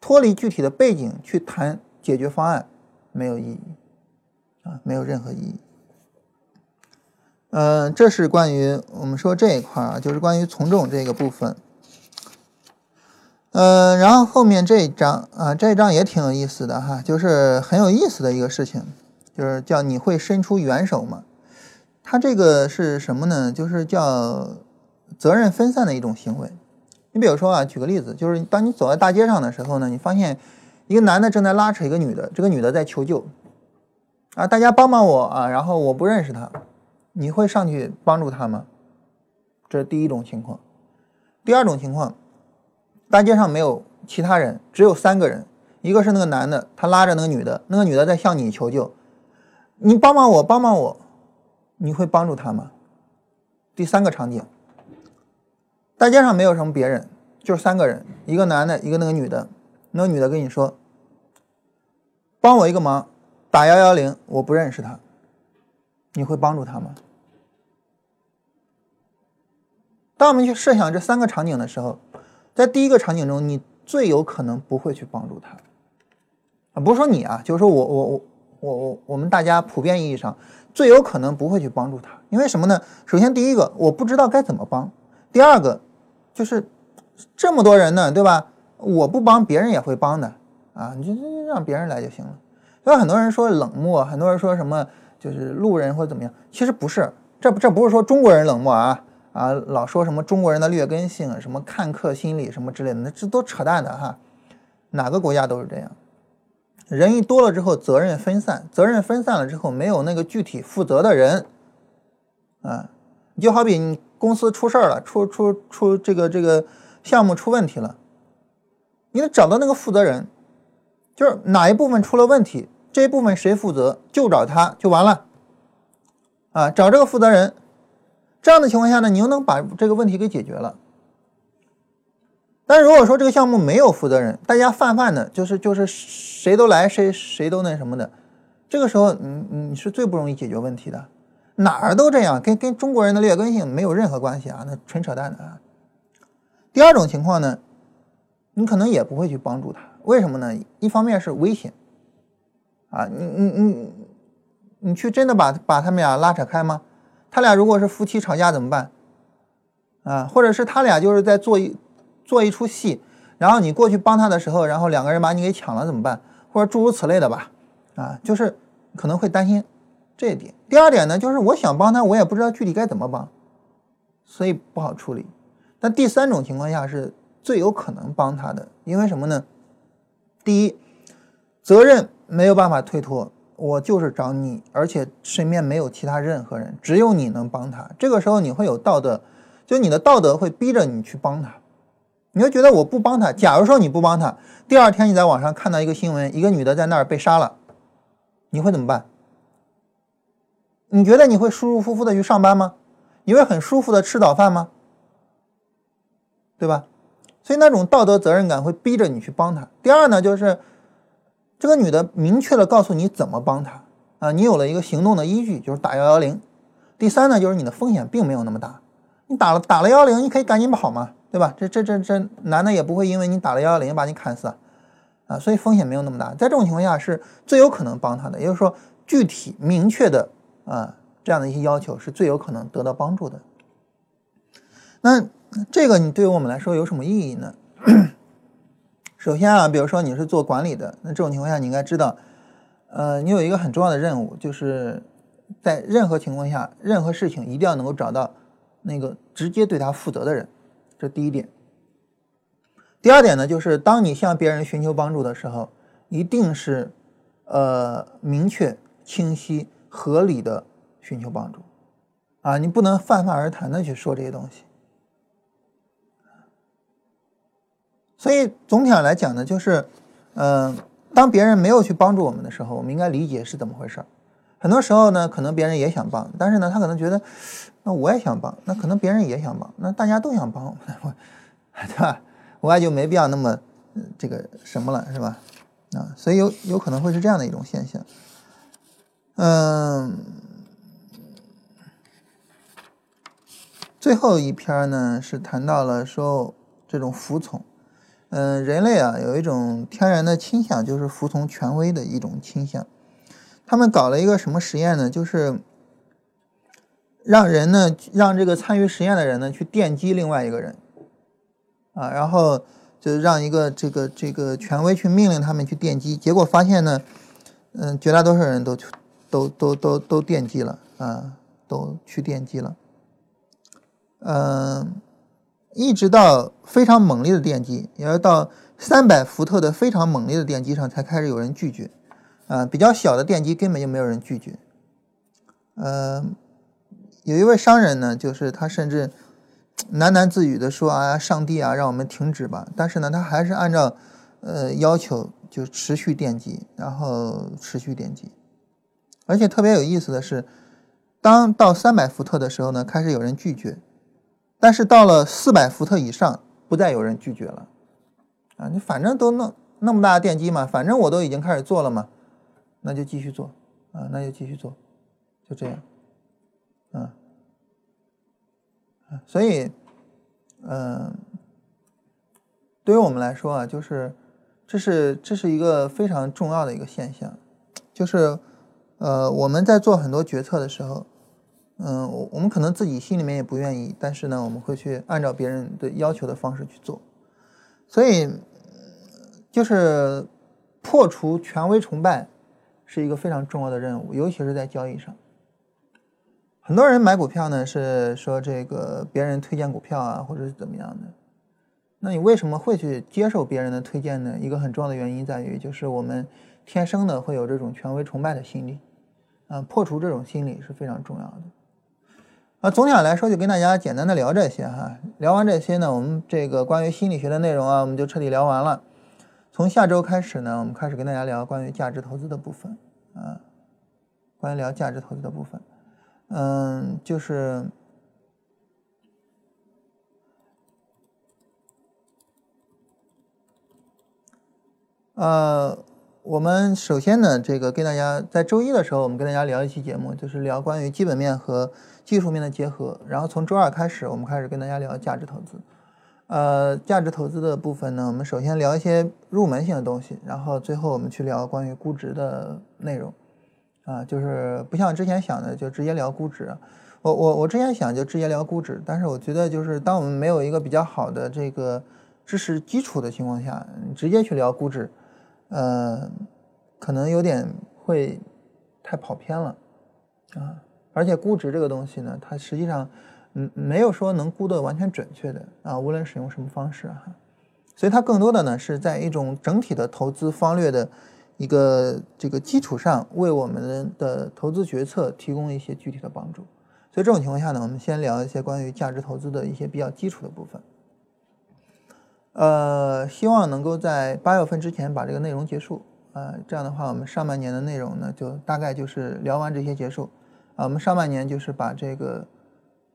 S2: 脱离具体的背景去谈解决方案没有意义，啊，没有任何意义。嗯，这是关于我们说这一块啊，就是关于从众这个部分。嗯，然后后面这一章啊，这一章也挺有意思的哈，就是很有意思的一个事情，就是叫你会伸出援手吗？它这个是什么呢？就是叫责任分散的一种行为。你比如说啊，举个例子，就是当你走在大街上的时候呢，你发现一个男的正在拉扯一个女的，这个女的在求救啊，大家帮帮我啊，然后我不认识他。你会上去帮助他吗？这是第一种情况。第二种情况，大街上没有其他人，只有三个人，一个是那个男的，他拉着那个女的，那个女的在向你求救，你帮帮我，帮帮我，你会帮助他吗？第三个场景，大街上没有什么别人，就是三个人，一个男的，一个那个女的，那个女的跟你说，帮我一个忙，打幺幺零，我不认识他。你会帮助他吗？当我们去设想这三个场景的时候，在第一个场景中，你最有可能不会去帮助他啊，不是说你啊，就是说我我我我我我们大家普遍意义上最有可能不会去帮助他，因为什么呢？首先第一个，我不知道该怎么帮；第二个，就是这么多人呢，对吧？我不帮，别人也会帮的啊，你就让别人来就行了。所以很多人说冷漠，很多人说什么。就是路人或者怎么样，其实不是，这这不是说中国人冷漠啊啊，老说什么中国人的劣根性，什么看客心理什么之类的，那这都扯淡的哈，哪个国家都是这样，人一多了之后，责任分散，责任分散了之后，没有那个具体负责的人，啊，你就好比你公司出事儿了，出出出这个这个项目出问题了，你得找到那个负责人，就是哪一部分出了问题。这一部分谁负责，就找他就完了，啊，找这个负责人，这样的情况下呢，你又能把这个问题给解决了。但如果说这个项目没有负责人，大家泛泛的，就是就是谁都来，谁谁都那什么的，这个时候，你你是最不容易解决问题的，哪儿都这样，跟跟中国人的劣根性没有任何关系啊，那纯扯淡的啊。第二种情况呢，你可能也不会去帮助他，为什么呢？一方面是危险。啊，你你你你去真的把把他们俩拉扯开吗？他俩如果是夫妻吵架怎么办？啊，或者是他俩就是在做一做一出戏，然后你过去帮他的时候，然后两个人把你给抢了怎么办？或者诸如此类的吧，啊，就是可能会担心这一点。第二点呢，就是我想帮他，我也不知道具体该怎么帮，所以不好处理。但第三种情况下是最有可能帮他的，因为什么呢？第一，责任没有办法推脱，我就是找你，而且身边没有其他任何人，只有你能帮他。这个时候你会有道德，就你的道德会逼着你去帮他。你会觉得我不帮他，假如说你不帮他，第二天你在网上看到一个新闻，一个女的在那儿被杀了，你会怎么办？你觉得你会舒舒服服的去上班吗？你会很舒服的吃早饭吗？对吧？所以那种道德责任感会逼着你去帮他。第二呢，就是这个女的明确的告诉你怎么帮他啊，你有了一个行动的依据，就是打幺幺零。第三呢，就是你的风险并没有那么大，你打了打了幺幺零，你可以赶紧跑嘛。对吧？这这这这男的也不会因为你打了幺幺零把你砍死，啊，所以风险没有那么大。在这种情况下是最有可能帮他的，也就是说具体明确的啊这样的一些要求是最有可能得到帮助的。那这个你对于我们来说有什么意义呢？首先啊，比如说你是做管理的，那这种情况下你应该知道，呃，你有一个很重要的任务，就是在任何情况下、任何事情一定要能够找到那个直接对他负责的人。这第一点。第二点呢，就是当你向别人寻求帮助的时候，一定是呃明确、清晰、合理的寻求帮助啊，你不能泛泛而谈的去说这些东西。所以总体上来讲呢，就是嗯，当别人没有去帮助我们的时候，我们应该理解是怎么回事很多时候呢，可能别人也想帮，但是呢，他可能觉得。那我也想帮，那可能别人也想帮，那大家都想帮，对吧？我也就没必要那么这个什么了，是吧？啊，所以有有可能会是这样的一种现象。嗯，最后一篇呢是谈到了说这种服从。嗯，人类啊有一种天然的倾向，就是服从权威的一种倾向。他们搞了一个什么实验呢？就是。让人呢，让这个参与实验的人呢去电击另外一个人，啊，然后就让一个这个这个权威去命令他们去电击，结果发现呢，嗯，绝大多数人都去都都都都电击了啊，都去电击了，嗯，一直到非常猛烈的电击，也要到三百伏特的非常猛烈的电击上才开始有人拒绝，啊，比较小的电击根本就没有人拒绝，嗯。有一位商人呢，就是他甚至喃喃自语的说：“啊，上帝啊，让我们停止吧！”但是呢，他还是按照呃要求就持续电击，然后持续电击。而且特别有意思的是，当到三百伏特的时候呢，开始有人拒绝；但是到了四百伏特以上，不再有人拒绝了。啊，你反正都弄那么大的电机嘛，反正我都已经开始做了嘛，那就继续做啊，那就继续做，就这样。嗯，所以，嗯，对于我们来说啊，就是这是这是一个非常重要的一个现象，就是呃，我们在做很多决策的时候，嗯，我我们可能自己心里面也不愿意，但是呢，我们会去按照别人的要求的方式去做，所以就是破除权威崇拜是一个非常重要的任务，尤其是在交易上。很多人买股票呢，是说这个别人推荐股票啊，或者是怎么样的。那你为什么会去接受别人的推荐呢？一个很重要的原因在于，就是我们天生的会有这种权威崇拜的心理，啊，破除这种心理是非常重要的。啊，总体上来说，就跟大家简单的聊这些哈。聊完这些呢，我们这个关于心理学的内容啊，我们就彻底聊完了。从下周开始呢，我们开始跟大家聊关于价值投资的部分啊，关于聊价值投资的部分。嗯，就是，呃，我们首先呢，这个跟大家在周一的时候，我们跟大家聊一期节目，就是聊关于基本面和技术面的结合。然后从周二开始，我们开始跟大家聊价值投资。呃，价值投资的部分呢，我们首先聊一些入门性的东西，然后最后我们去聊关于估值的内容。啊，就是不像之前想的就直接聊估值。我我我之前想就直接聊估值，但是我觉得就是当我们没有一个比较好的这个知识基础的情况下，直接去聊估值，呃，可能有点会太跑偏了啊。而且估值这个东西呢，它实际上嗯没有说能估的完全准确的啊，无论使用什么方式哈。所以它更多的呢是在一种整体的投资方略的一个这个基础上，为我们的投资决策提供一些具体的帮助。所以这种情况下呢，我们先聊一些关于价值投资的一些比较基础的部分。呃，希望能够在八月份之前把这个内容结束。呃，这样的话，我们上半年的内容呢，就大概就是聊完这些结束。啊，我们上半年就是把这个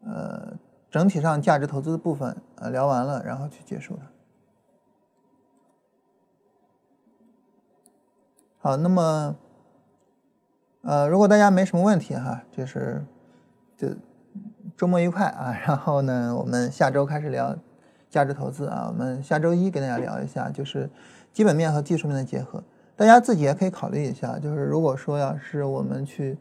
S2: 呃整体上价值投资的部分呃聊完了，然后去结束它。好，那么，呃，如果大家没什么问题哈，就是就周末愉快啊。然后呢，我们下周开始聊价值投资啊。我们下周一跟大家聊一下，就是基本面和技术面的结合。大家自己也可以考虑一下，就是如果说要是我们去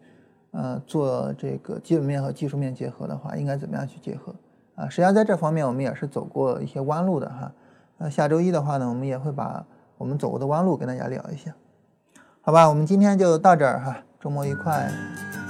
S2: 呃做这个基本面和技术面结合的话，应该怎么样去结合啊？实际上在这方面我们也是走过一些弯路的哈。那下周一的话呢，我们也会把我们走过的弯路跟大家聊一下。好吧，我们今天就到这儿哈，周末愉快。